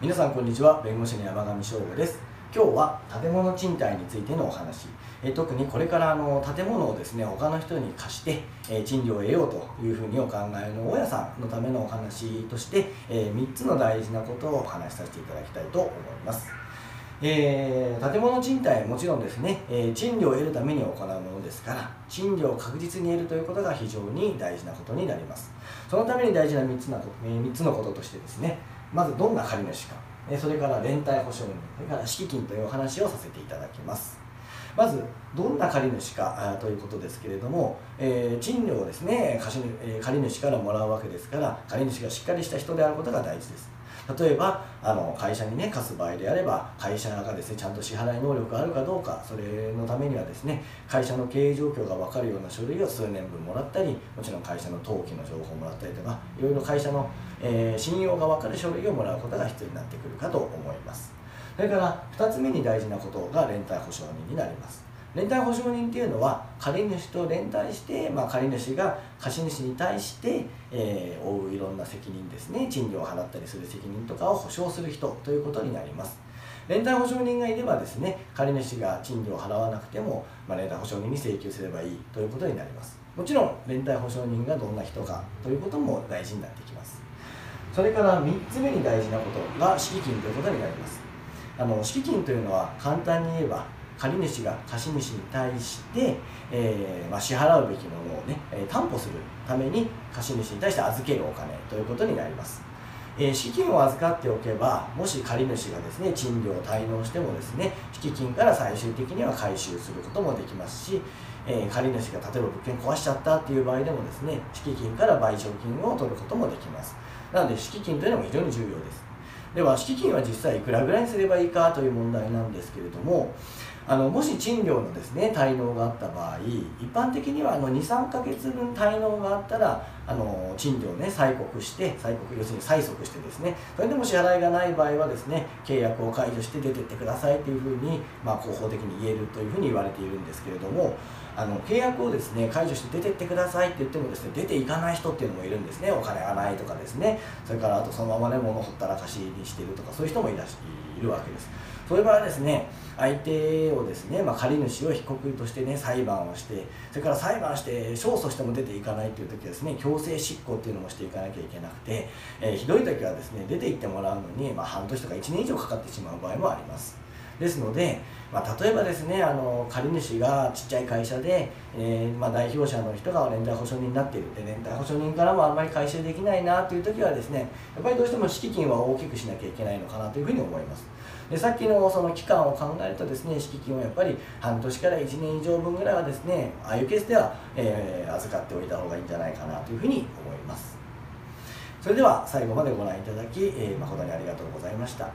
皆さんこんにちは。弁護士の山上翔吾です。今日は建物賃貸についてのお話。え特にこれからあの建物をですね他の人に貸して、え賃料を得ようというふうにお考えの大家さんのためのお話として、え3つの大事なことをお話しさせていただきたいと思います。えー、建物賃貸もちろんですね、えー、賃料を得るために行うものですから賃料を確実に得るということが非常に大事なことになります。そのために大事な3つな、えー、3つのこととしてですねまずどんな借主か。それから連帯保証人。それから敷金というお話をさせていただきます。まずどんな借主かということですけれども、えー、賃料をですね貸し、え借り主からもらうわけですから借り主がしっかりした人であることが大事です。例えばあの会社にね貸す場合であれば会社がですねちゃんと支払い能力があるかどうかそれのためにはですね会社の経営状況が分かるような書類を数年分もらったりもちろん会社の登記の情報をもらったりとかいろいろ会社の、えー、信用が分かる書類をもらうことが必要になってくるかと思います。それから2つ目に大事なことが連帯保証人になります。連帯保証人っていうのは借り主と連帯して、まあ、借り主が貸主に対して、えー、負ういろんな責任ですね。賃料を払ったりする責任とかを保証する人ということになります。連帯保証人がいればですね借り主が賃料を払わなくても、まあ、連帯保証人に請求すればいいということになります。もちろん連帯保証人がどんな人かということも大事になってきます。それから3つ目に大事なことが敷金ということになります。あの敷金というのは簡単に言えば借主が貸主に対して、えー、まあ、支払うべきものをね、え担保するために貸主に対して預けるお金ということになります。えー、資金を預かっておけばもし借主がですね賃料を滞納してもですね敷金から最終的には回収することもできますし、えー、借主が例えば物件壊しちゃったっていう場合でもですね敷金から賠償金を取ることもできますなので敷金というのも非常に重要ですでは敷金は実際いくらぐらいにすればいいかという問題なんですけれどもあのもし賃料のですね滞納があった場合一般的には23か月分滞納があったらあの賃料をね催告して催告要するに催促してですねそれでも支払いがない場合はですね契約を解除して出てってくださいというふうに、まあ、広報的に言えるというふうに言われているんですけれどもあの契約をですね解除して出てってくださいって言ってもですね出ていかない人っていうのもいるんですねお金がないとかですね。それからあとそのままね物ほったらかしにしてるとかそういう人もいらしいるわけです。そういう場合はですね相手をですね、まあ、借主を被告としてね裁判をしてそれから裁判して勝訴しても出ていかないという時はですね。強制執行っていうのもしていかなきゃいけなくて、えー、ひどい時はですね出て行ってもらうのに、まあ、半年とか1年以上かかってしまう場合もあります。ですので、まあ、例えばですねあの借主がちっちゃい会社で、えー、まあ、代表者の人が連帯保証人になっている。で連帯保証人からもあんまり回収できないなという時はですねやっぱりどうしても敷金は大きくしなきゃいけないのかなというふうに思います。でさっきのその期間を考えるとですね敷金をやっぱり半年から1年以上分ぐらいはですねああいうケースでは、えー、預かっておいた方がいいんじゃないかなというふうに思います。それでは最後までご覧いただき、えー、誠にありがとうございました。